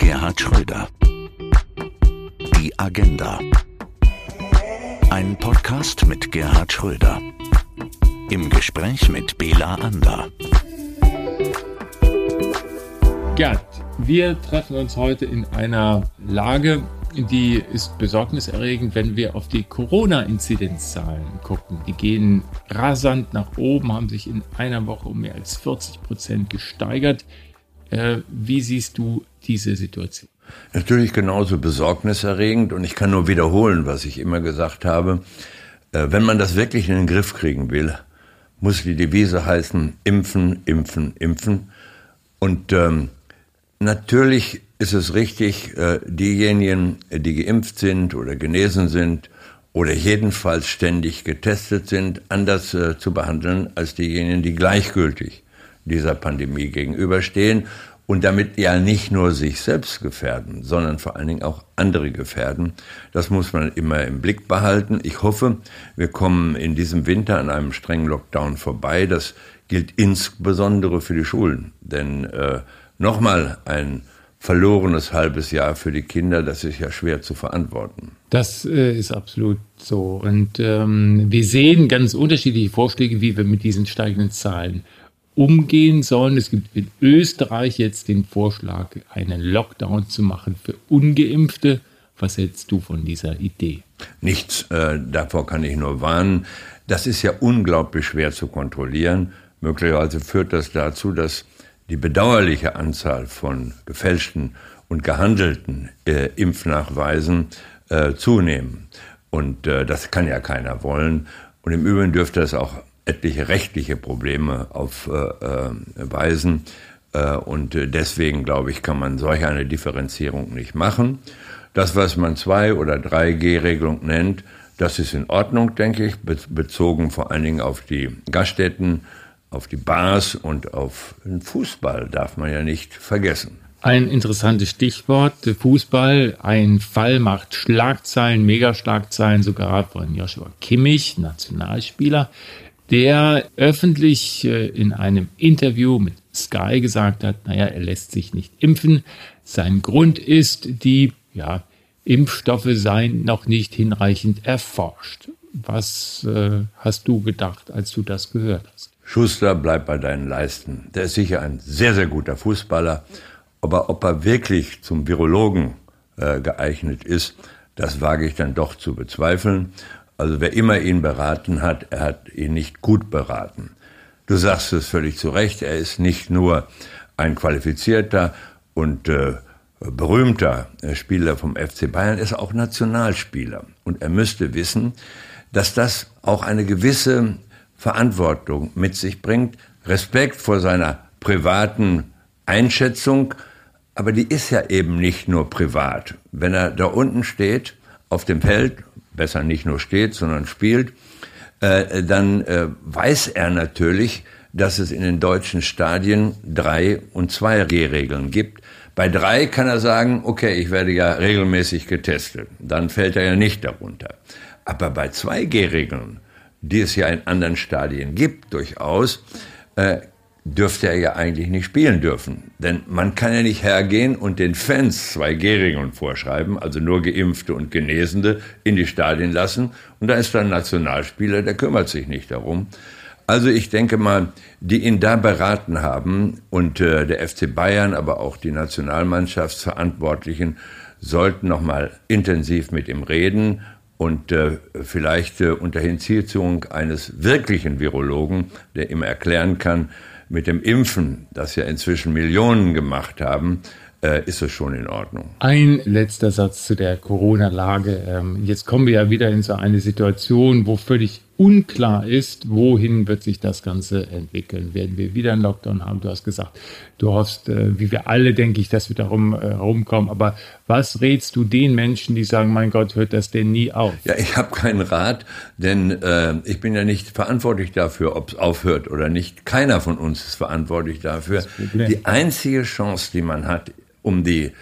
Gerhard Schröder. Die Agenda. Ein Podcast mit Gerhard Schröder. Im Gespräch mit Bela Ander. Gerd, wir treffen uns heute in einer Lage, die ist besorgniserregend, wenn wir auf die Corona-Inzidenzzahlen gucken. Die gehen rasant nach oben, haben sich in einer Woche um mehr als 40 Prozent gesteigert. Äh, wie siehst du diese Situation? Natürlich genauso besorgniserregend und ich kann nur wiederholen, was ich immer gesagt habe. Äh, wenn man das wirklich in den Griff kriegen will, muss die Devise heißen, impfen, impfen, impfen. Und ähm, natürlich ist es richtig, äh, diejenigen, die geimpft sind oder genesen sind oder jedenfalls ständig getestet sind, anders äh, zu behandeln als diejenigen, die gleichgültig dieser Pandemie gegenüberstehen und damit ja nicht nur sich selbst gefährden, sondern vor allen Dingen auch andere gefährden. Das muss man immer im Blick behalten. Ich hoffe, wir kommen in diesem Winter an einem strengen Lockdown vorbei. Das gilt insbesondere für die Schulen, denn äh, nochmal ein verlorenes halbes Jahr für die Kinder, das ist ja schwer zu verantworten. Das äh, ist absolut so. Und ähm, wir sehen ganz unterschiedliche Vorschläge, wie wir mit diesen steigenden Zahlen umgehen sollen. Es gibt in Österreich jetzt den Vorschlag, einen Lockdown zu machen für ungeimpfte. Was hältst du von dieser Idee? Nichts, äh, davor kann ich nur warnen. Das ist ja unglaublich schwer zu kontrollieren. Möglicherweise führt das dazu, dass die bedauerliche Anzahl von gefälschten und gehandelten äh, Impfnachweisen äh, zunehmen. Und äh, das kann ja keiner wollen. Und im Übrigen dürfte es auch etliche rechtliche Probleme aufweisen. Äh, äh, und deswegen, glaube ich, kann man solch eine Differenzierung nicht machen. Das, was man 2 oder 3G-Regelung nennt, das ist in Ordnung, denke ich, bezogen vor allen Dingen auf die Gaststätten auf die Bars und auf den Fußball darf man ja nicht vergessen. Ein interessantes Stichwort, Fußball. Ein Fall macht Schlagzeilen, Megaschlagzeilen sogar von Joshua Kimmich, Nationalspieler, der öffentlich äh, in einem Interview mit Sky gesagt hat, naja, er lässt sich nicht impfen. Sein Grund ist, die ja, Impfstoffe seien noch nicht hinreichend erforscht. Was äh, hast du gedacht, als du das gehört hast? Schuster, bleib bei deinen Leisten. Der ist sicher ein sehr, sehr guter Fußballer. Aber ob er wirklich zum Virologen äh, geeignet ist, das wage ich dann doch zu bezweifeln. Also wer immer ihn beraten hat, er hat ihn nicht gut beraten. Du sagst es völlig zu Recht, er ist nicht nur ein qualifizierter und äh, berühmter äh, Spieler vom FC Bayern, er ist auch Nationalspieler. Und er müsste wissen, dass das auch eine gewisse Verantwortung mit sich bringt, Respekt vor seiner privaten Einschätzung, aber die ist ja eben nicht nur privat. Wenn er da unten steht, auf dem Feld, besser nicht nur steht, sondern spielt, äh, dann äh, weiß er natürlich, dass es in den deutschen Stadien drei und zwei G-Regeln gibt. Bei drei kann er sagen, okay, ich werde ja regelmäßig getestet. Dann fällt er ja nicht darunter. Aber bei zwei G-Regeln die es ja in anderen Stadien gibt, durchaus, äh, dürfte er ja eigentlich nicht spielen dürfen. Denn man kann ja nicht hergehen und den Fans zwei Gehregeln vorschreiben, also nur Geimpfte und Genesende, in die Stadien lassen. Und da ist dann ein Nationalspieler, der kümmert sich nicht darum. Also ich denke mal, die ihn da beraten haben und äh, der FC Bayern, aber auch die Nationalmannschaftsverantwortlichen sollten noch mal intensiv mit ihm reden und äh, vielleicht äh, unter Hinziehung eines wirklichen Virologen, der ihm erklären kann, mit dem Impfen, das ja inzwischen Millionen gemacht haben, äh, ist es schon in Ordnung. Ein letzter Satz zu der Corona-Lage. Ähm, jetzt kommen wir ja wieder in so eine Situation, wo völlig unklar ist, wohin wird sich das Ganze entwickeln. Werden wir wieder einen Lockdown haben? Du hast gesagt, du hoffst, äh, wie wir alle, denke ich, dass wir darum äh, rumkommen. Aber was rätst du den Menschen, die sagen, mein Gott, hört das denn nie auf? Ja, ich habe keinen Rat, denn äh, ich bin ja nicht verantwortlich dafür, ob es aufhört oder nicht. Keiner von uns ist verantwortlich dafür. Die einzige Chance, die man hat, um die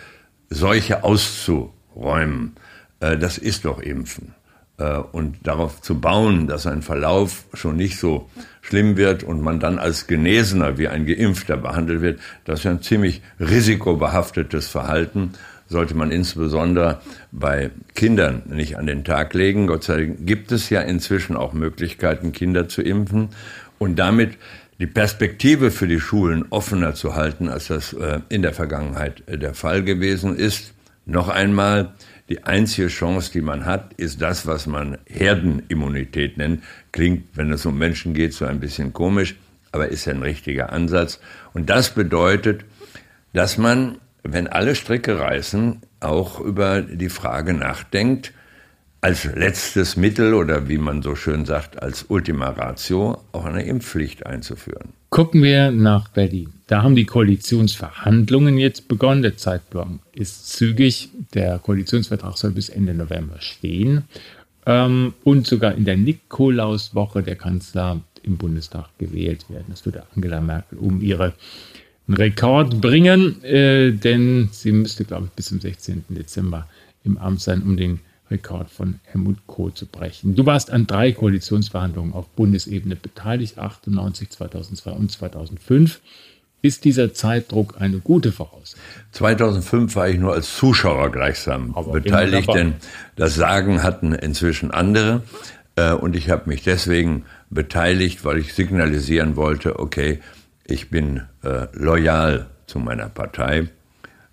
Seuche auszuräumen, äh, das ist doch Impfen. Äh, und darauf zu bauen, dass ein Verlauf schon nicht so schlimm wird und man dann als Genesener wie ein Geimpfter behandelt wird, das ist ein ziemlich risikobehaftetes Verhalten, sollte man insbesondere bei Kindern nicht an den Tag legen. Gott sei Dank gibt es ja inzwischen auch Möglichkeiten, Kinder zu impfen und damit die Perspektive für die Schulen offener zu halten, als das äh, in der Vergangenheit der Fall gewesen ist. Noch einmal, die einzige Chance, die man hat, ist das, was man Herdenimmunität nennt. Klingt, wenn es um Menschen geht, so ein bisschen komisch, aber ist ein richtiger Ansatz. Und das bedeutet, dass man, wenn alle Stricke reißen, auch über die Frage nachdenkt, als letztes Mittel oder wie man so schön sagt, als Ultima Ratio auch eine Impfpflicht einzuführen. Gucken wir nach Berlin. Da haben die Koalitionsverhandlungen jetzt begonnen. Der Zeitplan ist zügig. Der Koalitionsvertrag soll bis Ende November stehen. Ähm, und sogar in der Nikolauswoche der Kanzler im Bundestag gewählt werden. Das würde Angela Merkel um ihre Rekord bringen, äh, denn sie müsste, glaube ich, bis zum 16. Dezember im Amt sein, um den Rekord von Helmut Kohl zu brechen. Du warst an drei Koalitionsverhandlungen auf Bundesebene beteiligt, 98, 2002 und 2005. Ist dieser Zeitdruck eine gute Voraussetzung? 2005 war ich nur als Zuschauer gleichsam Aber beteiligt, denn das Sagen hatten inzwischen andere. Äh, und ich habe mich deswegen beteiligt, weil ich signalisieren wollte, okay, ich bin äh, loyal zu meiner Partei.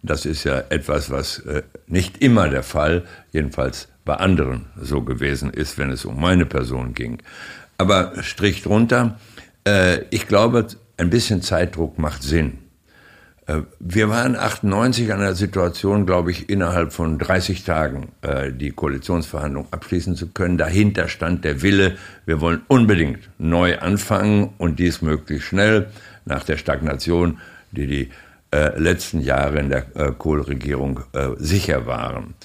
Das ist ja etwas, was äh, nicht immer der Fall, jedenfalls bei anderen so gewesen ist, wenn es um meine Person ging. Aber Strich drunter, äh, ich glaube, ein bisschen Zeitdruck macht Sinn. Äh, wir waren 98 an der Situation, glaube ich, innerhalb von 30 Tagen äh, die Koalitionsverhandlungen abschließen zu können. Dahinter stand der Wille, wir wollen unbedingt neu anfangen und dies möglichst schnell nach der Stagnation, die die äh, letzten Jahre in der Kohl-Regierung sicher waren.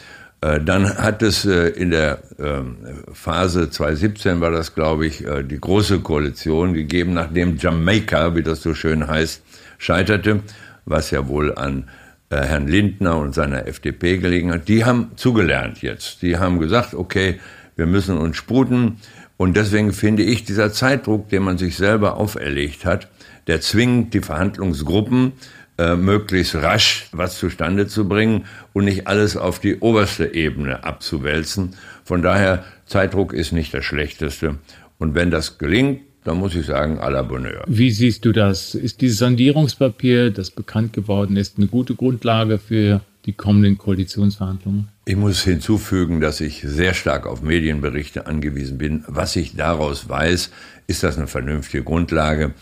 Äh, dann hat es äh, in der ähm, Phase 2017 war das, glaube ich, äh, die große Koalition gegeben, nachdem Jamaika, wie das so schön heißt, scheiterte, was ja wohl an Herrn Lindner und seiner FDP gelegen hat. Die haben zugelernt jetzt. Die haben gesagt, okay, wir müssen uns sputen. Und deswegen finde ich, dieser Zeitdruck, den man sich selber auferlegt hat, der zwingt die Verhandlungsgruppen, äh, möglichst rasch was zustande zu bringen und nicht alles auf die oberste Ebene abzuwälzen. Von daher, Zeitdruck ist nicht das Schlechteste. Und wenn das gelingt, dann muss ich sagen, à la Bonheur. Wie siehst du das? Ist dieses Sondierungspapier, das bekannt geworden ist, eine gute Grundlage für die kommenden Koalitionsverhandlungen? Ich muss hinzufügen, dass ich sehr stark auf Medienberichte angewiesen bin. Was ich daraus weiß, ist das eine vernünftige Grundlage.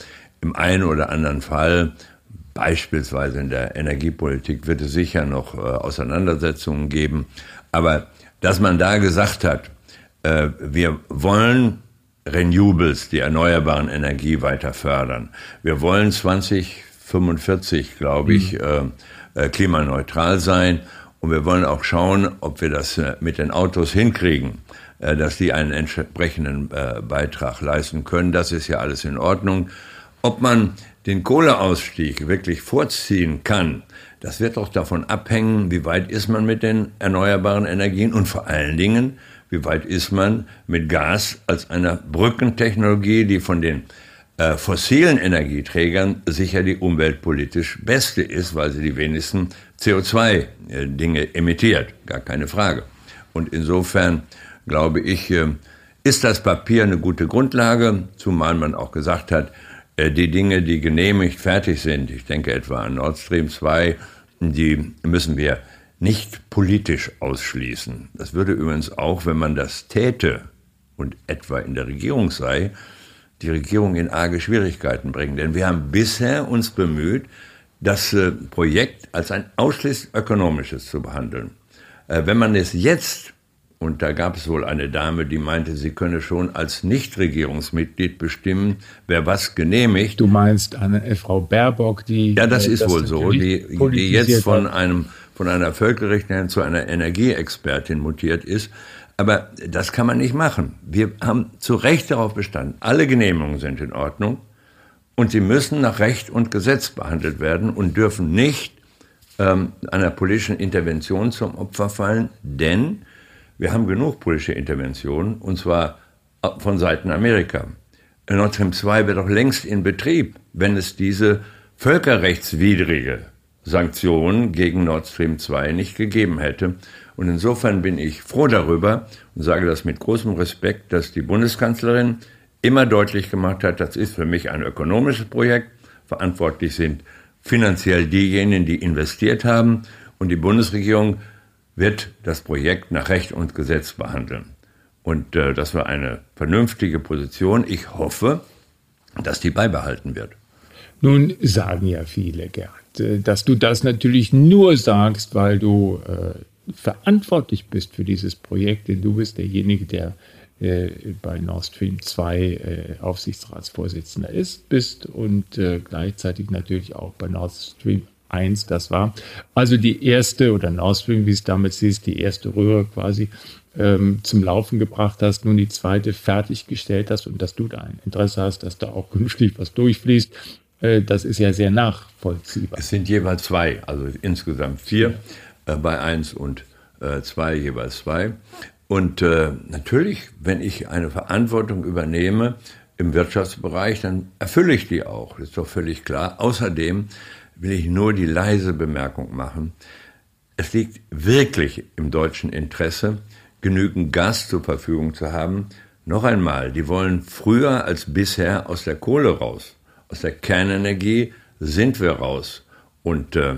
Im einen oder anderen Fall Beispielsweise in der Energiepolitik wird es sicher noch äh, Auseinandersetzungen geben. Aber dass man da gesagt hat, äh, wir wollen Renewables, die erneuerbaren Energie weiter fördern. Wir wollen 2045, glaube ich, mhm. äh, äh, klimaneutral sein. Und wir wollen auch schauen, ob wir das äh, mit den Autos hinkriegen, äh, dass die einen entsprechenden Beitrag leisten können. Das ist ja alles in Ordnung. Ob man den Kohleausstieg wirklich vorziehen kann, das wird auch davon abhängen, wie weit ist man mit den erneuerbaren Energien und vor allen Dingen, wie weit ist man mit Gas als einer Brückentechnologie, die von den äh, fossilen Energieträgern sicher die umweltpolitisch beste ist, weil sie die wenigsten CO2-Dinge äh, emittiert, gar keine Frage. Und insofern glaube ich, äh, ist das Papier eine gute Grundlage, zumal man auch gesagt hat, die Dinge, die genehmigt fertig sind, ich denke etwa an Nord Stream 2, die müssen wir nicht politisch ausschließen. Das würde übrigens auch, wenn man das täte und etwa in der Regierung sei, die Regierung in arge Schwierigkeiten bringen. Denn wir haben bisher uns bemüht, das äh, Projekt als ein ausschließlich ökonomisches zu behandeln. Äh, wenn man es jetzt und da gab es wohl eine Dame, die meinte, sie könne schon als Nichtregierungsmitglied bestimmen, wer was genehmigt. Du meinst eine Frau Baerbock, die. Ja, das äh, ist das wohl so, die, die jetzt von einem, von einer Völkerrechtlerin zu einer Energieexpertin mutiert ist. Aber das kann man nicht machen. Wir haben zu Recht darauf bestanden. Alle Genehmigungen sind in Ordnung und sie müssen nach Recht und Gesetz behandelt werden und dürfen nicht ähm, einer politischen Intervention zum Opfer fallen, denn wir haben genug politische Interventionen, und zwar von Seiten Amerika. Nord Stream 2 wäre doch längst in Betrieb, wenn es diese völkerrechtswidrige Sanktionen gegen Nord Stream 2 nicht gegeben hätte. Und insofern bin ich froh darüber und sage das mit großem Respekt, dass die Bundeskanzlerin immer deutlich gemacht hat, das ist für mich ein ökonomisches Projekt. Verantwortlich sind finanziell diejenigen, die investiert haben. Und die Bundesregierung wird das Projekt nach Recht und Gesetz behandeln. Und äh, das war eine vernünftige Position. Ich hoffe, dass die beibehalten wird. Nun sagen ja viele, Gerd, äh, dass du das natürlich nur sagst, weil du äh, verantwortlich bist für dieses Projekt, denn du bist derjenige, der äh, bei Nord Stream 2 äh, Aufsichtsratsvorsitzender ist, bist und äh, gleichzeitig natürlich auch bei Nord Stream 1 das war. Also die erste oder Nord Stream, wie es damit siehst, die erste Röhre quasi ähm, zum Laufen gebracht hast, nun die zweite fertiggestellt hast und dass du da ein Interesse hast, dass da auch künftig was durchfließt. Äh, das ist ja sehr nachvollziehbar. Es sind jeweils zwei, also insgesamt vier, äh, bei eins und äh, zwei jeweils zwei. Und äh, natürlich, wenn ich eine Verantwortung übernehme im Wirtschaftsbereich, dann erfülle ich die auch. Das ist doch völlig klar. Außerdem will ich nur die leise Bemerkung machen. Es liegt wirklich im deutschen Interesse, genügend Gas zur Verfügung zu haben. Noch einmal, die wollen früher als bisher aus der Kohle raus. Aus der Kernenergie sind wir raus. Und äh,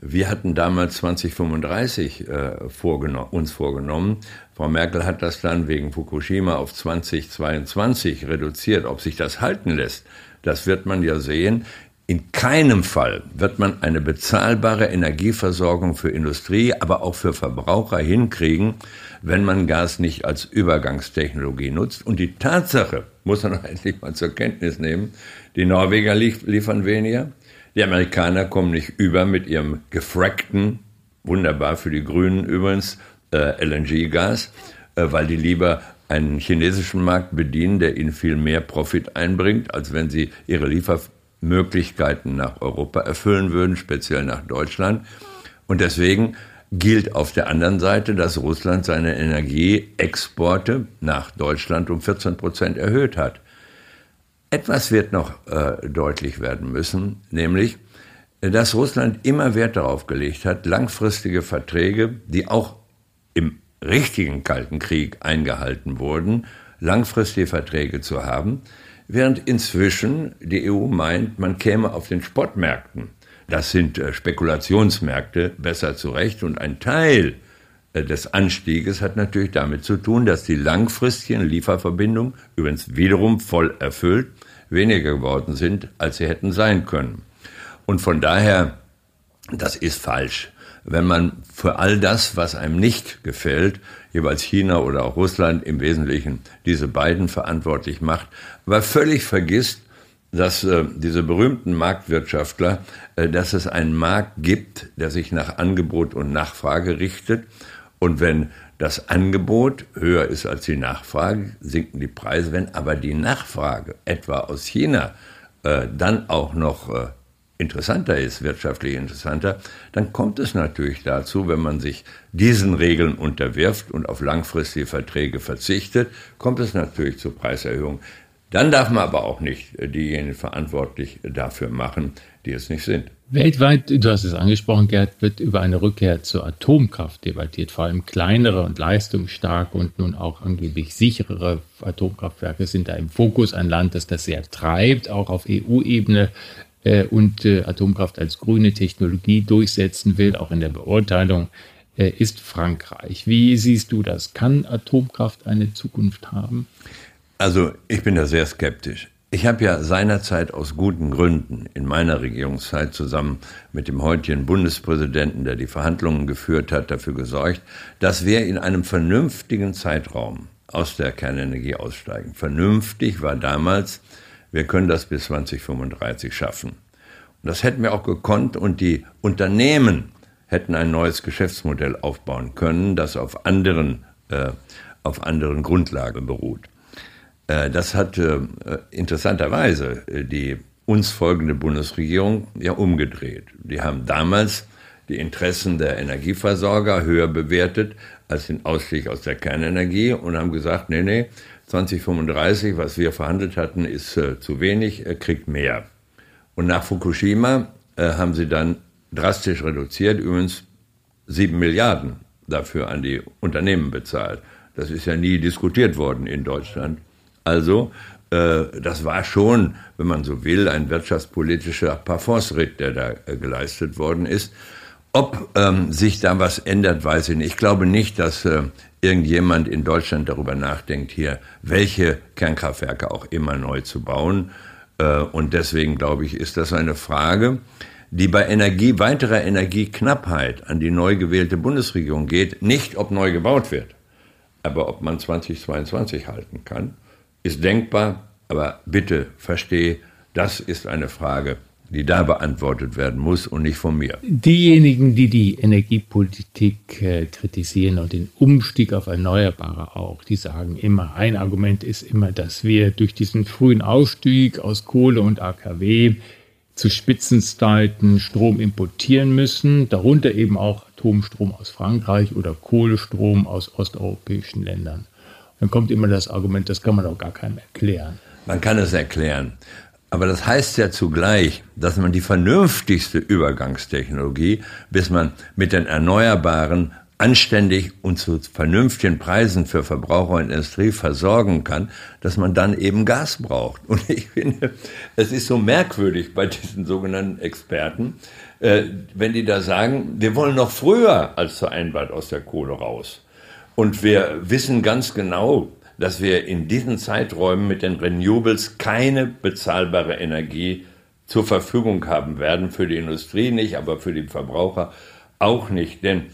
wir hatten damals 2035 äh, vorgenommen, uns vorgenommen. Frau Merkel hat das dann wegen Fukushima auf 2022 reduziert. Ob sich das halten lässt, das wird man ja sehen. In keinem Fall wird man eine bezahlbare Energieversorgung für Industrie, aber auch für Verbraucher hinkriegen, wenn man Gas nicht als Übergangstechnologie nutzt. Und die Tatsache muss man endlich mal zur Kenntnis nehmen, die Norweger liefern weniger, die Amerikaner kommen nicht über mit ihrem gefrackten, wunderbar für die Grünen übrigens, äh, LNG-Gas, äh, weil die lieber einen chinesischen Markt bedienen, der ihnen viel mehr Profit einbringt, als wenn sie ihre Liefermöglichkeiten nach Europa erfüllen würden, speziell nach Deutschland. Und deswegen gilt auf der anderen Seite, dass Russland seine Energieexporte nach Deutschland um 14 Prozent erhöht hat. Etwas wird noch äh, deutlich werden müssen, nämlich, dass Russland immer Wert darauf gelegt hat, langfristige Verträge, die auch im richtigen Kalten Krieg eingehalten wurden, langfristige Verträge zu haben, während inzwischen die EU meint, man käme auf den Sportmärkten das sind äh, Spekulationsmärkte besser zurecht und ein Teil äh, des Anstieges hat natürlich damit zu tun, dass die langfristigen Lieferverbindungen, übrigens wiederum voll erfüllt, weniger geworden sind, als sie hätten sein können. Und von daher, das ist falsch. Wenn man für all das, was einem nicht gefällt, jeweils China oder auch Russland im Wesentlichen diese beiden verantwortlich macht, aber völlig vergisst, dass äh, diese berühmten Marktwirtschaftler, äh, dass es einen Markt gibt, der sich nach Angebot und Nachfrage richtet. Und wenn das Angebot höher ist als die Nachfrage, sinken die Preise. Wenn aber die Nachfrage etwa aus China äh, dann auch noch äh, interessanter ist, wirtschaftlich interessanter, dann kommt es natürlich dazu, wenn man sich diesen Regeln unterwirft und auf langfristige Verträge verzichtet, kommt es natürlich zur Preiserhöhung. Dann darf man aber auch nicht äh, diejenigen verantwortlich dafür machen, die es nicht sind. Weltweit, du hast es angesprochen, Gerd, wird über eine Rückkehr zur Atomkraft debattiert. Vor allem kleinere und leistungsstarke und nun auch angeblich sicherere Atomkraftwerke sind da im Fokus. Ein Land, das das sehr treibt, auch auf EU-Ebene äh, und äh, Atomkraft als grüne Technologie durchsetzen will, auch in der Beurteilung, äh, ist Frankreich. Wie siehst du das? Kann Atomkraft eine Zukunft haben? Also ich bin da sehr skeptisch. Ich habe ja seinerzeit aus guten Gründen in meiner Regierungszeit zusammen mit dem heutigen Bundespräsidenten, der die Verhandlungen geführt hat, dafür gesorgt, dass wir in einem vernünftigen Zeitraum aus der Kernenergie aussteigen. Vernünftig war damals, wir können das bis 2035 schaffen. Und das hätten wir auch gekonnt und die Unternehmen hätten ein neues Geschäftsmodell aufbauen können, das auf anderen, äh, auf anderen Grundlagen beruht. Äh, das hat äh, interessanterweise äh, die uns folgende Bundesregierung ja umgedreht. Die haben damals die Interessen der Energieversorger höher bewertet als den Ausstieg aus der Kernenergie und haben gesagt, nee, nee, 2035, was wir verhandelt hatten, ist äh, zu wenig, er kriegt mehr. Und nach Fukushima äh, haben sie dann drastisch reduziert, übrigens sieben Milliarden dafür an die Unternehmen bezahlt. Das ist ja nie diskutiert worden in Deutschland. Also, äh, das war schon, wenn man so will, ein wirtschaftspolitischer Parforce-Ritt, der da äh, geleistet worden ist. Ob ähm, sich da was ändert, weiß ich nicht. Ich glaube nicht, dass äh, irgendjemand in Deutschland darüber nachdenkt, hier welche Kernkraftwerke auch immer neu zu bauen. Äh, und deswegen glaube ich, ist das eine Frage, die bei Energie, weiterer Energieknappheit an die neu gewählte Bundesregierung geht. Nicht, ob neu gebaut wird, aber ob man 2022 halten kann, ist denkbar. Aber bitte verstehe, das ist eine Frage, die da beantwortet werden muss und nicht von mir. Diejenigen, die die Energiepolitik äh, kritisieren und den Umstieg auf Erneuerbare auch, die sagen immer, ein Argument ist immer, dass wir durch diesen frühen Ausstieg aus Kohle und AKW zu Spitzenzeiten Strom importieren müssen, darunter eben auch Atomstrom aus Frankreich oder Kohlestrom aus osteuropäischen Ländern. Dann kommt immer das Argument, das kann man doch gar keinem erklären. Man kann es erklären. Aber das heißt ja zugleich, dass man die vernünftigste Übergangstechnologie, bis man mit den Erneuerbaren anständig und zu vernünftigen Preisen für Verbraucher und Industrie versorgen kann, dass man dann eben Gas braucht. Und ich finde, es ist so merkwürdig bei diesen sogenannten Experten, äh, wenn die da sagen, wir wollen noch früher als vereinbart aus der Kohle raus. Und wir wissen ganz genau, dass wir in diesen Zeiträumen mit den Renewables keine bezahlbare Energie zur Verfügung haben werden. Für die Industrie nicht, aber für die Verbraucher auch nicht. Denn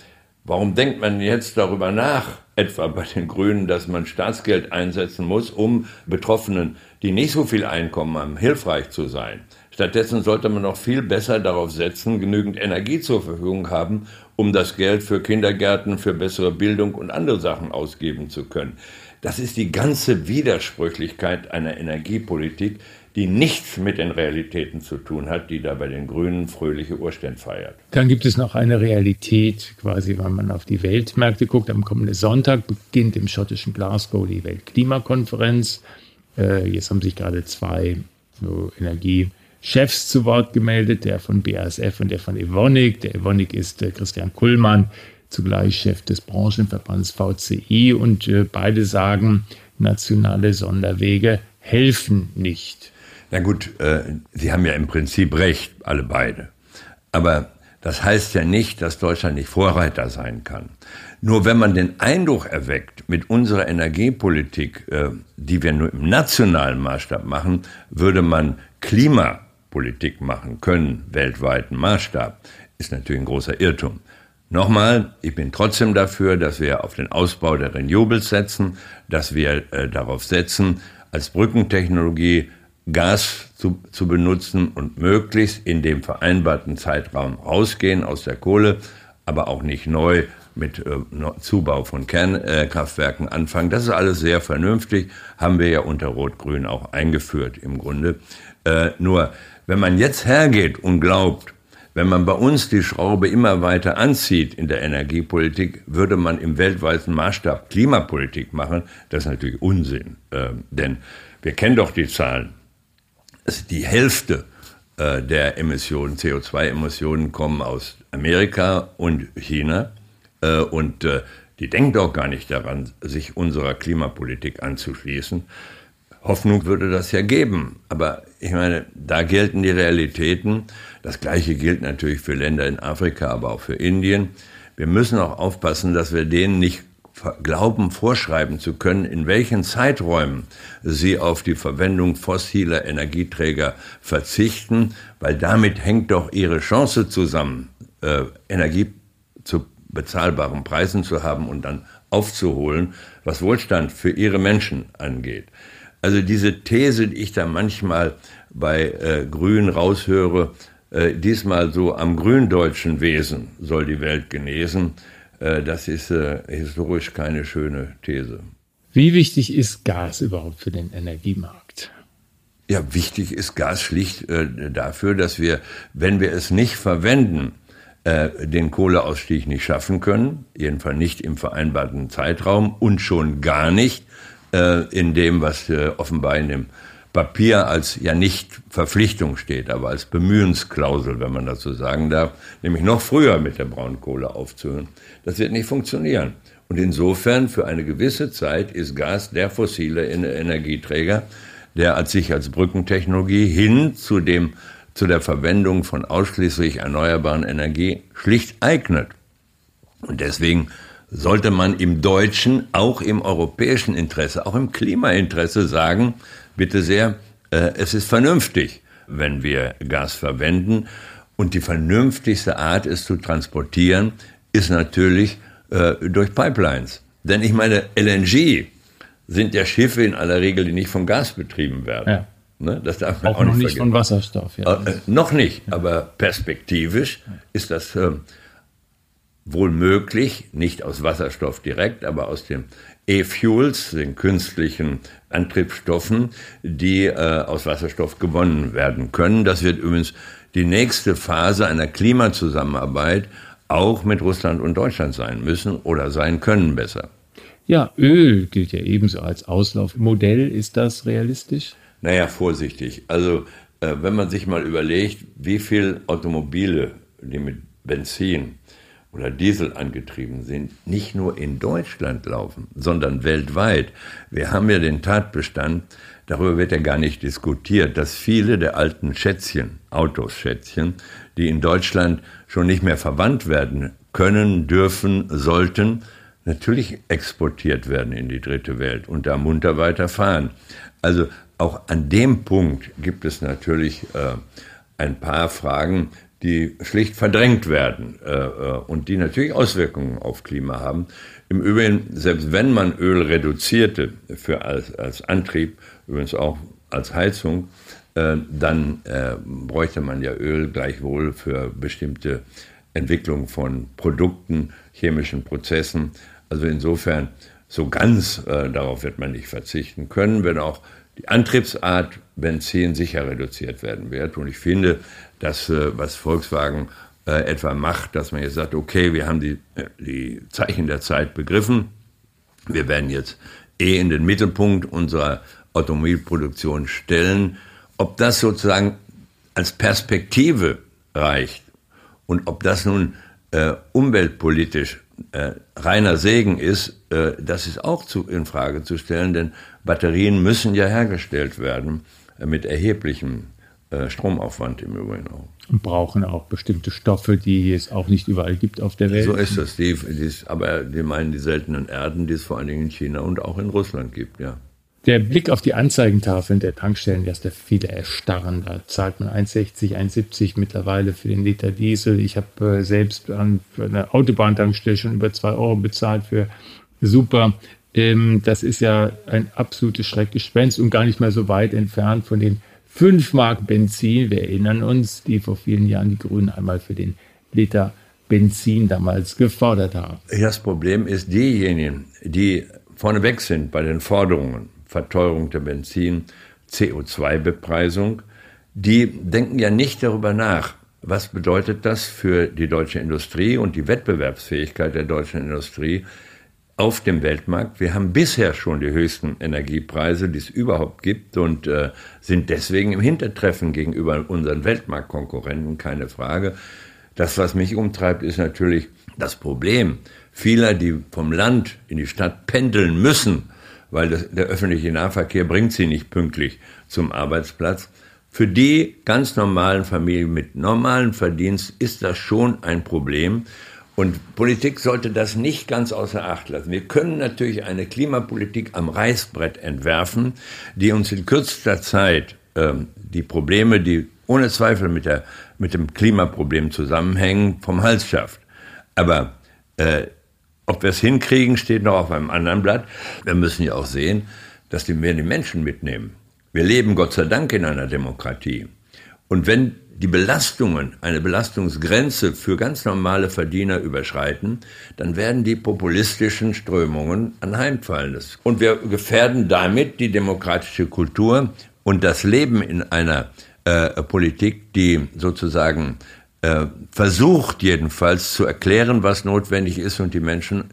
warum denkt man jetzt darüber nach, etwa bei den Grünen, dass man Staatsgeld einsetzen muss, um Betroffenen, die nicht so viel Einkommen haben, hilfreich zu sein? Stattdessen sollte man noch viel besser darauf setzen, genügend Energie zur Verfügung haben, um das Geld für Kindergärten, für bessere Bildung und andere Sachen ausgeben zu können. Das ist die ganze Widersprüchlichkeit einer Energiepolitik, die nichts mit den Realitäten zu tun hat, die da bei den Grünen fröhliche Urstände feiert. Dann gibt es noch eine Realität, quasi, wenn man auf die Weltmärkte guckt. Am kommenden Sonntag beginnt im schottischen Glasgow die Weltklimakonferenz. Äh, jetzt haben sich gerade zwei so, Energiechefs zu Wort gemeldet, der von BASF und der von Evonik. Der Evonik ist äh, Christian Kullmann, zugleich Chef des Branchenverbands VCI und äh, beide sagen, nationale Sonderwege helfen nicht. Na gut, äh, Sie haben ja im Prinzip recht, alle beide. Aber das heißt ja nicht, dass Deutschland nicht Vorreiter sein kann. Nur wenn man den Eindruck erweckt, mit unserer Energiepolitik, äh, die wir nur im nationalen Maßstab machen, würde man Klimapolitik machen können, weltweiten Maßstab, ist natürlich ein großer Irrtum. Nochmal, ich bin trotzdem dafür, dass wir auf den Ausbau der Renewables setzen, dass wir äh, darauf setzen, als Brückentechnologie Gas zu, zu benutzen und möglichst in dem vereinbarten Zeitraum rausgehen aus der Kohle, aber auch nicht neu mit äh, Zubau von Kernkraftwerken äh, anfangen. Das ist alles sehr vernünftig, haben wir ja unter Rot-Grün auch eingeführt im Grunde. Äh, nur, wenn man jetzt hergeht und glaubt, wenn man bei uns die Schraube immer weiter anzieht in der Energiepolitik, würde man im weltweiten Maßstab Klimapolitik machen. Das ist natürlich Unsinn, äh, denn wir kennen doch die Zahlen. Die Hälfte äh, der Emissionen, CO2-Emissionen kommen aus Amerika und China äh, und äh, die denken doch gar nicht daran, sich unserer Klimapolitik anzuschließen. Hoffnung würde das ja geben. Aber ich meine, da gelten die Realitäten. Das Gleiche gilt natürlich für Länder in Afrika, aber auch für Indien. Wir müssen auch aufpassen, dass wir denen nicht glauben, vorschreiben zu können, in welchen Zeiträumen sie auf die Verwendung fossiler Energieträger verzichten, weil damit hängt doch ihre Chance zusammen, äh, Energie zu bezahlbaren Preisen zu haben und dann aufzuholen, was Wohlstand für ihre Menschen angeht. Also diese These, die ich da manchmal bei äh, Grün raushöre, äh, diesmal so am gründeutschen Wesen soll die Welt genesen, äh, das ist äh, historisch keine schöne These. Wie wichtig ist Gas überhaupt für den Energiemarkt? Ja, wichtig ist Gas schlicht äh, dafür, dass wir, wenn wir es nicht verwenden, äh, den Kohleausstieg nicht schaffen können, jedenfalls nicht im vereinbarten Zeitraum und schon gar nicht äh, in dem, was äh, offenbar in dem Papier als ja nicht Verpflichtung steht, aber als Bemühensklausel, wenn man dazu sagen darf, nämlich noch früher mit der Braunkohle aufzuhören. Das wird nicht funktionieren. Und insofern für eine gewisse Zeit ist Gas der fossile Energieträger, der als sich als Brückentechnologie hin zu dem zu der Verwendung von ausschließlich erneuerbaren Energie schlicht eignet. Und deswegen sollte man im deutschen, auch im europäischen Interesse, auch im Klimainteresse sagen, bitte sehr, äh, es ist vernünftig, wenn wir Gas verwenden. Und die vernünftigste Art, es zu transportieren, ist natürlich äh, durch Pipelines. Denn ich meine, LNG sind ja Schiffe in aller Regel, die nicht vom Gas betrieben werden. Ja. Ne? Das darf man auch, auch nicht, nicht von Wasserstoff. Ja. Äh, noch nicht, ja. aber perspektivisch ist das äh, wohl möglich, nicht aus Wasserstoff direkt, aber aus den E-Fuels, den künstlichen Antriebsstoffen, die äh, aus Wasserstoff gewonnen werden können. Das wird übrigens die nächste Phase einer Klimazusammenarbeit auch mit Russland und Deutschland sein müssen oder sein können besser. Ja, Öl gilt ja ebenso als Auslaufmodell. Ist das realistisch? Naja, vorsichtig. Also, äh, wenn man sich mal überlegt, wie viele Automobile, die mit Benzin oder Diesel angetrieben sind, nicht nur in Deutschland laufen, sondern weltweit. Wir haben ja den Tatbestand, darüber wird ja gar nicht diskutiert, dass viele der alten Schätzchen, Autos Schätzchen, die in Deutschland schon nicht mehr verwandt werden können, dürfen, sollten, natürlich exportiert werden in die dritte Welt und da munter weiterfahren. Also auch an dem Punkt gibt es natürlich äh, ein paar Fragen, die schlicht verdrängt werden äh, äh, und die natürlich Auswirkungen auf Klima haben. Im Übrigen, selbst wenn man Öl reduzierte für als, als Antrieb, übrigens auch als Heizung, äh, dann äh, bräuchte man ja Öl gleichwohl für bestimmte Entwicklung von Produkten, chemischen Prozessen. Also insofern, so ganz äh, darauf wird man nicht verzichten können, wenn auch die Antriebsart Benzin sicher reduziert werden wird. Und ich finde, das, äh, was Volkswagen äh, etwa macht, dass man jetzt sagt, okay, wir haben die, äh, die Zeichen der Zeit begriffen, wir werden jetzt eh in den Mittelpunkt unserer Automobilproduktion stellen. Ob das sozusagen als Perspektive reicht und ob das nun äh, umweltpolitisch äh, reiner Segen ist, äh, das ist auch zu, in Frage zu stellen, denn Batterien müssen ja hergestellt werden mit erheblichem Stromaufwand im Übrigen auch. Und brauchen auch bestimmte Stoffe, die es auch nicht überall gibt auf der Welt. So ist es. Die, die, aber die meinen die seltenen Erden, die es vor allen Dingen in China und auch in Russland gibt, ja. Der Blick auf die Anzeigentafeln der Tankstellen lässt ja viele erstarren. Da zahlt man 1,60, 1,70 mittlerweile für den Liter Diesel. Ich habe äh, selbst an einer Autobahntankstelle schon über 2 Euro bezahlt für super. Ähm, das ist ja ein absolutes Schreckgespenst und gar nicht mehr so weit entfernt von den 5 Mark Benzin. Wir erinnern uns, die vor vielen Jahren die Grünen einmal für den Liter Benzin damals gefordert haben. Das Problem ist, diejenigen, die vorneweg sind bei den Forderungen, Verteuerung der Benzin, CO2-Bepreisung, die denken ja nicht darüber nach, was bedeutet das für die deutsche Industrie und die Wettbewerbsfähigkeit der deutschen Industrie, auf dem Weltmarkt. Wir haben bisher schon die höchsten Energiepreise, die es überhaupt gibt und äh, sind deswegen im Hintertreffen gegenüber unseren Weltmarktkonkurrenten, keine Frage. Das, was mich umtreibt, ist natürlich das Problem vieler, die vom Land in die Stadt pendeln müssen, weil das, der öffentliche Nahverkehr bringt sie nicht pünktlich zum Arbeitsplatz. Für die ganz normalen Familien mit normalem Verdienst ist das schon ein Problem. Und Politik sollte das nicht ganz außer Acht lassen. Wir können natürlich eine Klimapolitik am Reißbrett entwerfen, die uns in kürzester Zeit ähm, die Probleme, die ohne Zweifel mit, der, mit dem Klimaproblem zusammenhängen, vom Hals schafft. Aber äh, ob wir es hinkriegen, steht noch auf einem anderen Blatt. Wir müssen ja auch sehen, dass wir die Menschen mitnehmen. Wir leben Gott sei Dank in einer Demokratie. Und wenn die Belastungen, eine Belastungsgrenze für ganz normale Verdiener überschreiten, dann werden die populistischen Strömungen anheimfallen. Und wir gefährden damit die demokratische Kultur und das Leben in einer äh, Politik, die sozusagen äh, versucht jedenfalls zu erklären, was notwendig ist und die Menschen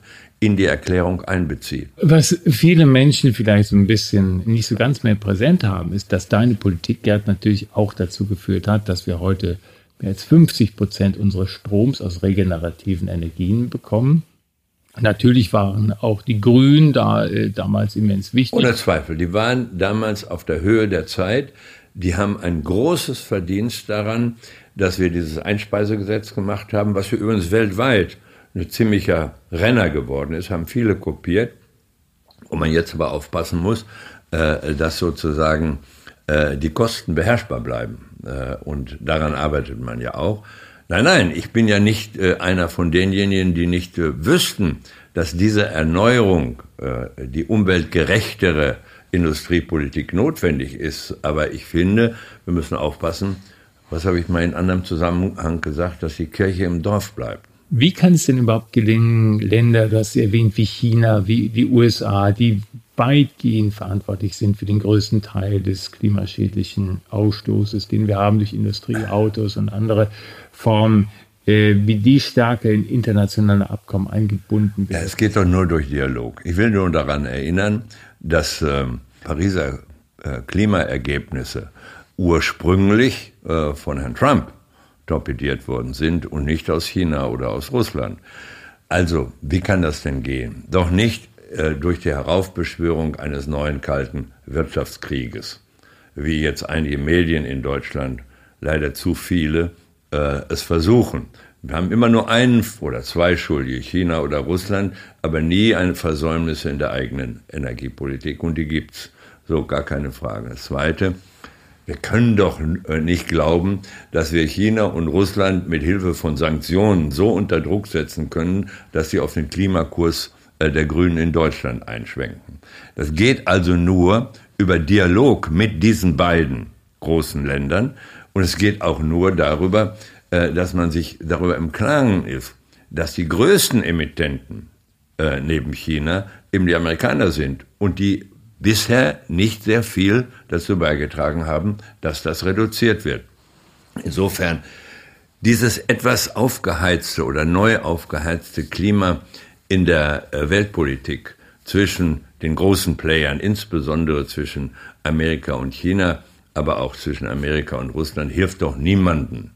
in die Erklärung einbezieht. Was viele Menschen vielleicht so ein bisschen nicht so ganz mehr präsent haben, ist, dass deine Politik, Gerd, natürlich auch dazu geführt hat, dass wir heute mehr als 50 Prozent unseres Stroms aus regenerativen Energien bekommen. Natürlich waren auch die Grünen da äh, damals immens wichtig. Ohne Zweifel, die waren damals auf der Höhe der Zeit. Die haben ein großes Verdienst daran, dass wir dieses Einspeisegesetz gemacht haben, was wir übrigens weltweit ein ziemlicher Renner geworden ist, haben viele kopiert. Und man jetzt aber aufpassen muss, äh, dass sozusagen äh, die Kosten beherrschbar bleiben. Äh, und daran arbeitet man ja auch. Nein, nein, ich bin ja nicht äh, einer von denjenigen, die nicht äh, wüssten, dass diese Erneuerung, äh, die umweltgerechtere Industriepolitik notwendig ist. Aber ich finde, wir müssen aufpassen, was habe ich mal in anderem Zusammenhang gesagt, dass die Kirche im Dorf bleibt. Wie kann es denn überhaupt gelingen, Länder, du hast erwähnt, wie China, wie die USA, die weitgehend verantwortlich sind für den größten Teil des klimaschädlichen Ausstoßes, den wir haben durch Industrieautos und andere Formen, äh, wie die stärker in internationale Abkommen eingebunden werden? Ja, es geht doch nur durch Dialog. Ich will nur daran erinnern, dass äh, Pariser äh, Klimaergebnisse ursprünglich äh, von Herrn Trump torpediert worden sind und nicht aus China oder aus Russland. Also, wie kann das denn gehen? Doch nicht äh, durch die Heraufbeschwörung eines neuen kalten Wirtschaftskrieges, wie jetzt einige Medien in Deutschland, leider zu viele, äh, es versuchen. Wir haben immer nur einen oder zwei Schuldige, China oder Russland, aber nie eine Versäumnisse in der eigenen Energiepolitik und die gibt's. So, gar keine Frage. Das Zweite, wir können doch äh, nicht glauben, dass wir China und Russland mit Hilfe von Sanktionen so unter Druck setzen können, dass sie auf den Klimakurs äh, der Grünen in Deutschland einschwenken. Das geht also nur über Dialog mit diesen beiden großen Ländern und es geht auch nur darüber, äh, dass man sich darüber im Klaren ist, dass die größten Emittenten neben China eben die Amerikaner sind und die bisher nicht sehr viel dazu beigetragen haben, dass das reduziert wird. Insofern dieses etwas aufgeheizte oder neu aufgeheizte Klima in der äh, Weltpolitik zwischen den großen Playern, insbesondere zwischen Amerika und China, aber auch zwischen Amerika und Russland, hilft doch niemanden.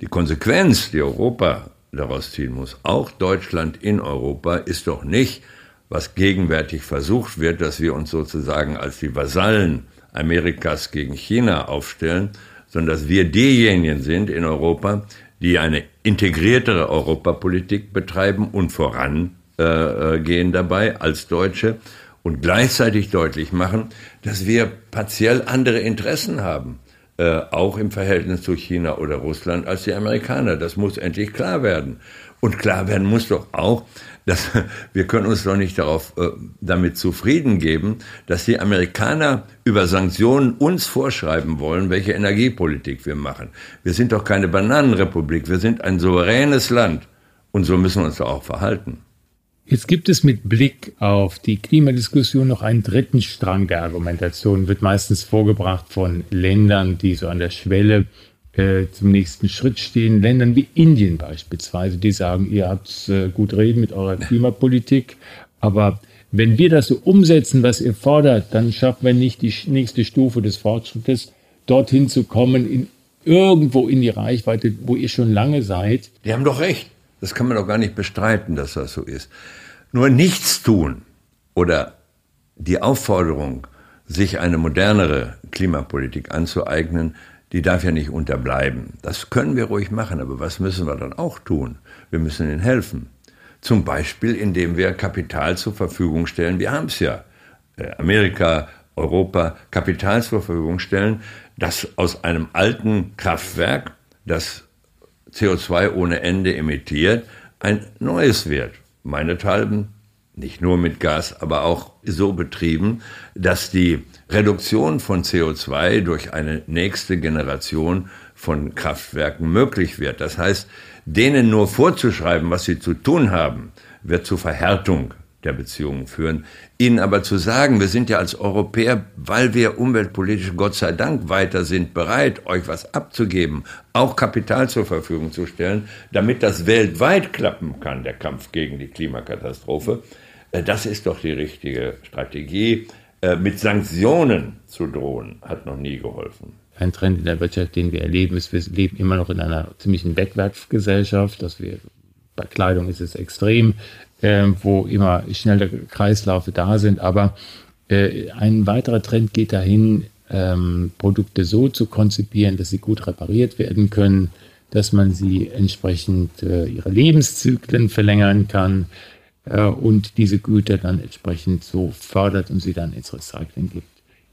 Die Konsequenz, die Europa daraus ziehen muss, auch Deutschland in Europa, ist doch nicht, was gegenwärtig versucht wird, dass wir uns sozusagen als die Vasallen Amerikas gegen China aufstellen, sondern dass wir diejenigen sind in Europa, die eine integriertere Europapolitik betreiben und vorangehen äh, dabei als Deutsche und gleichzeitig deutlich machen, dass wir partiell andere Interessen haben, äh, auch im Verhältnis zu China oder Russland als die Amerikaner. Das muss endlich klar werden. Und klar werden muss doch auch, dass wir können uns doch nicht darauf äh, damit zufrieden geben, dass die Amerikaner über Sanktionen uns vorschreiben wollen, welche Energiepolitik wir machen. Wir sind doch keine Bananenrepublik, wir sind ein souveränes Land und so müssen wir uns doch auch verhalten. Jetzt gibt es mit Blick auf die Klimadiskussion noch einen dritten Strang der Argumentation, wird meistens vorgebracht von Ländern, die so an der Schwelle äh, zum nächsten Schritt stehen. Ländern wie Indien beispielsweise, die sagen, ihr habt äh, gut reden mit eurer Klimapolitik, aber wenn wir das so umsetzen, was ihr fordert, dann schaffen wir nicht die nächste Stufe des Fortschrittes, dorthin zu kommen, in irgendwo in die Reichweite, wo ihr schon lange seid. Die haben doch recht. Das kann man doch gar nicht bestreiten, dass das so ist. Nur nichts tun oder die Aufforderung, sich eine modernere Klimapolitik anzueignen, die darf ja nicht unterbleiben. Das können wir ruhig machen, aber was müssen wir dann auch tun? Wir müssen ihnen helfen. Zum Beispiel, indem wir Kapital zur Verfügung stellen. Wir haben es ja. Äh, Amerika, Europa, Kapital zur Verfügung stellen, das aus einem alten Kraftwerk, das CO2 ohne Ende emittiert, ein neues wird. Meinethalben nicht nur mit Gas, aber auch so betrieben, dass die Reduktion von CO2 durch eine nächste Generation von Kraftwerken möglich wird. Das heißt, denen nur vorzuschreiben, was sie zu tun haben, wird zur Verhärtung der Beziehungen führen. Ihnen aber zu sagen, wir sind ja als Europäer, weil wir umweltpolitisch Gott sei Dank weiter sind, bereit, euch was abzugeben, auch Kapital zur Verfügung zu stellen, damit das weltweit klappen kann, der Kampf gegen die Klimakatastrophe, äh, das ist doch die richtige Strategie. Äh, mit Sanktionen zu drohen, hat noch nie geholfen. Ein Trend in der Wirtschaft, den wir erleben, ist, wir leben immer noch in einer ziemlichen Wegwerfgesellschaft, dass wir bei Kleidung ist es extrem, äh, wo immer schnelle Kreislaufe da sind. Aber äh, ein weiterer Trend geht dahin, ähm, Produkte so zu konzipieren, dass sie gut repariert werden können, dass man sie entsprechend äh, ihre Lebenszyklen verlängern kann und diese Güter dann entsprechend so fördert und sie dann ins Recycling gibt.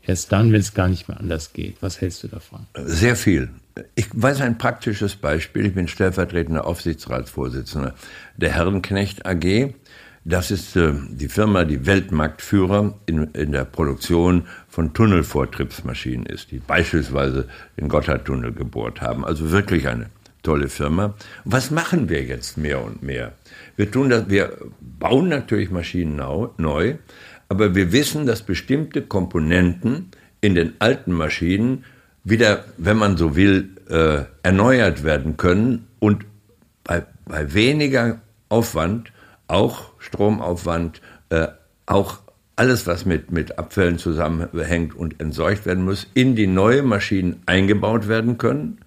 Erst dann, wenn es gar nicht mehr anders geht. Was hältst du davon? Sehr viel. Ich weiß ein praktisches Beispiel. Ich bin stellvertretender Aufsichtsratsvorsitzender der Herrenknecht AG. Das ist äh, die Firma, die Weltmarktführer in, in der Produktion von Tunnelvortriebsmaschinen ist, die beispielsweise den Gotthardtunnel gebohrt haben. Also wirklich eine tolle Firma. Was machen wir jetzt mehr und mehr? Wir tun das, wir bauen natürlich Maschinen neu, aber wir wissen, dass bestimmte Komponenten in den alten Maschinen wieder, wenn man so will, äh, erneuert werden können und bei, bei weniger Aufwand, auch Stromaufwand, äh, auch alles, was mit, mit Abfällen zusammenhängt und entsorgt werden muss, in die neue Maschinen eingebaut werden können,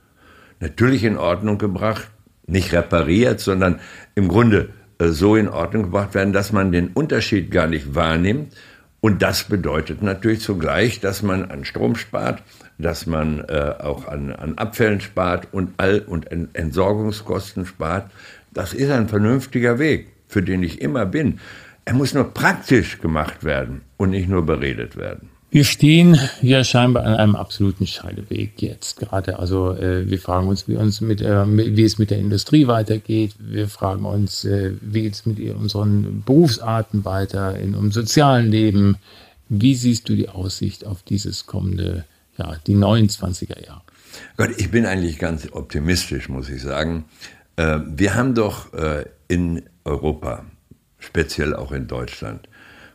natürlich in Ordnung gebracht, nicht repariert, sondern im Grunde äh, so in Ordnung gebracht werden, dass man den Unterschied gar nicht wahrnimmt. Und das bedeutet natürlich zugleich, dass man an Strom spart, dass man äh, auch an, an Abfällen spart und all und Entsorgungskosten spart. Das ist ein vernünftiger Weg, für den ich immer bin. Er muss nur praktisch gemacht werden und nicht nur beredet werden. Wir stehen ja scheinbar an einem absoluten Scheideweg jetzt gerade. Also äh, wir fragen uns, wie, uns mit, äh, wie es mit der Industrie weitergeht. Wir fragen uns, äh, wie es mit unseren Berufsarten weiter in unserem sozialen Leben. Wie siehst du die Aussicht auf dieses kommende, ja, die 29er Jahre? Gott, ich bin eigentlich ganz optimistisch, muss ich sagen. Äh, wir haben doch äh, in Europa, speziell auch in Deutschland,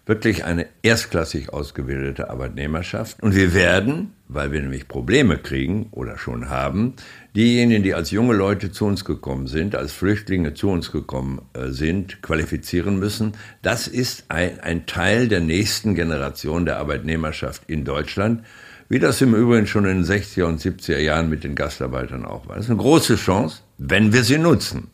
wirklich eine erstklassig ausgebildete Arbeitnehmerschaft. Und wir werden, weil wir nämlich Probleme kriegen oder schon haben, diejenigen, die als junge Leute zu uns gekommen sind, als Flüchtlinge zu uns gekommen äh, sind, qualifizieren müssen. Das ist ein, ein Teil der nächsten Generation der Arbeitnehmerschaft in Deutschland, wie das im Übrigen schon in den 60er und 70er Jahren mit den Gastarbeitern auch war. Das ist eine große Chance, wenn wir sie nutzen.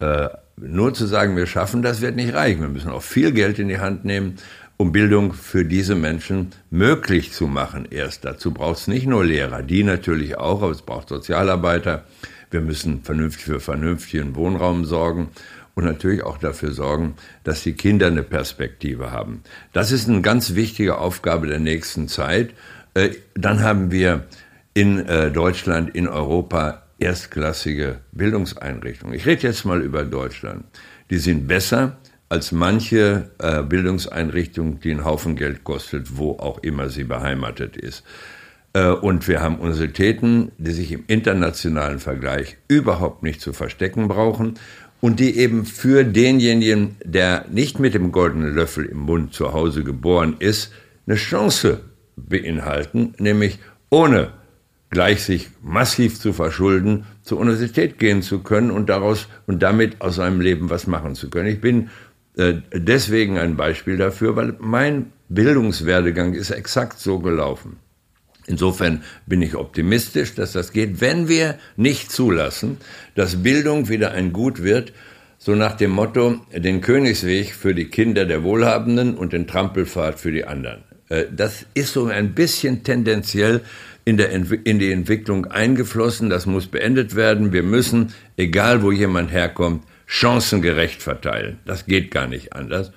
Äh, nur zu sagen, wir schaffen das, wird nicht reichen. Wir müssen auch viel Geld in die Hand nehmen, um Bildung für diese Menschen möglich zu machen. Erst dazu braucht es nicht nur Lehrer, die natürlich auch, aber es braucht Sozialarbeiter. Wir müssen vernünftig für vernünftigen Wohnraum sorgen und natürlich auch dafür sorgen, dass die Kinder eine Perspektive haben. Das ist eine ganz wichtige Aufgabe der nächsten Zeit. Äh, dann haben wir in äh, Deutschland, in Europa erstklassige Bildungseinrichtungen. Ich rede jetzt mal über Deutschland. Die sind besser als manche äh, Bildungseinrichtung, die einen Haufen Geld kostet, wo auch immer sie beheimatet ist. Äh, und wir haben Universitäten, die sich im internationalen Vergleich überhaupt nicht zu verstecken brauchen und die eben für denjenigen, der nicht mit dem goldenen Löffel im Mund zu Hause geboren ist, eine Chance beinhalten, nämlich ohne gleich sich massiv zu verschulden, zur Universität gehen zu können und daraus und damit aus seinem Leben was machen zu können. Ich bin äh, deswegen ein Beispiel dafür, weil mein Bildungswerdegang ist exakt so gelaufen. Insofern bin ich optimistisch, dass das geht, wenn wir nicht zulassen, dass Bildung wieder ein Gut wird, so nach dem Motto, den Königsweg für die Kinder der Wohlhabenden und den Trampelpfad für die anderen. Äh, das ist so ein bisschen tendenziell in, der in die Entwicklung eingeflossen. Das muss beendet werden. Wir müssen, egal wo jemand herkommt, chancengerecht verteilen. Das geht gar nicht anders.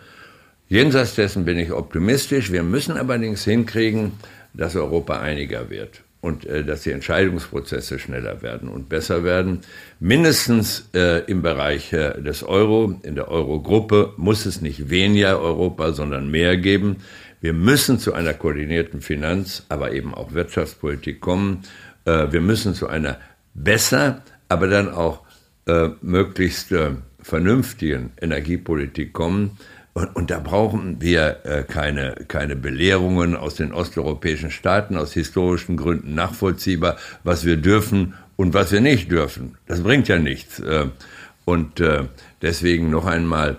Jenseits dessen bin ich optimistisch. Wir müssen allerdings hinkriegen, dass Europa einiger wird und äh, dass die Entscheidungsprozesse schneller werden und besser werden. Mindestens äh, im Bereich äh, des Euro, in der Eurogruppe muss es nicht weniger Europa, sondern mehr geben. Wir müssen zu einer koordinierten Finanz-, aber eben auch Wirtschaftspolitik kommen. Äh, wir müssen zu einer besser, aber dann auch äh, möglichst äh, vernünftigen Energiepolitik kommen. Und, und da brauchen wir äh, keine, keine Belehrungen aus den osteuropäischen Staaten, aus historischen Gründen nachvollziehbar, was wir dürfen und was wir nicht dürfen. Das bringt ja nichts. Äh, und äh, deswegen noch einmal,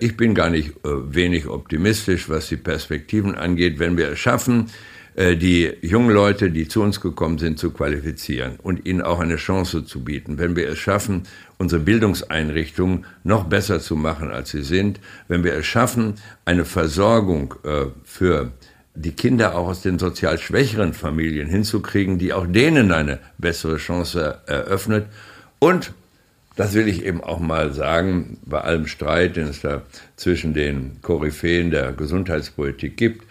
ich bin gar nicht äh, wenig optimistisch, was die Perspektiven angeht, wenn wir es schaffen, äh, die jungen Leute, die zu uns gekommen sind, zu qualifizieren und ihnen auch eine Chance zu bieten. Wenn wir es schaffen, unsere Bildungseinrichtungen noch besser zu machen, als sie sind, wenn wir es schaffen, eine Versorgung äh, für die Kinder auch aus den sozial schwächeren Familien hinzukriegen, die auch denen eine bessere Chance eröffnet. Und, das will ich eben auch mal sagen, bei allem Streit, den es da zwischen den Koryphäen der Gesundheitspolitik gibt,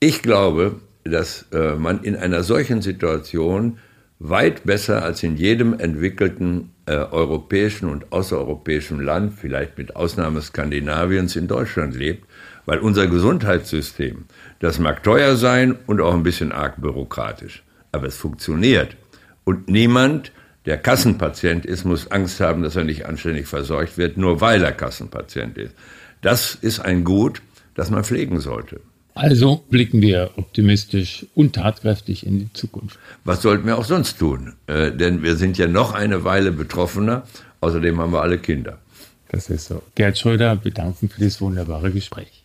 ich glaube, dass äh, man in einer solchen Situation weit besser als in jedem entwickelten äh, europäischen und außereuropäischen Land, vielleicht mit Ausnahme Skandinaviens, in Deutschland lebt, weil unser Gesundheitssystem, das mag teuer sein und auch ein bisschen arg bürokratisch, aber es funktioniert. Und niemand, der Kassenpatient ist, muss Angst haben, dass er nicht anständig versorgt wird, nur weil er Kassenpatient ist. Das ist ein Gut, das man pflegen sollte. Also blicken wir optimistisch und tatkräftig in die Zukunft. Was sollten wir auch sonst tun? Äh, denn wir sind ja noch eine Weile betroffener. Außerdem haben wir alle Kinder. Das ist so. Gerd Schröder, bedanken für dieses wunderbare Gespräch.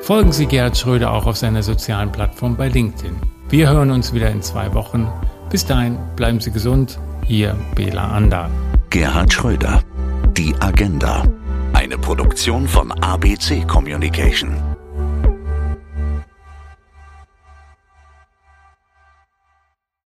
Folgen Sie Gerhard Schröder auch auf seiner sozialen Plattform bei LinkedIn. Wir hören uns wieder in zwei Wochen. Bis dahin, bleiben Sie gesund. Ihr Bela Ander. Gerhard Schröder, die Agenda. Eine Produktion von ABC Communication.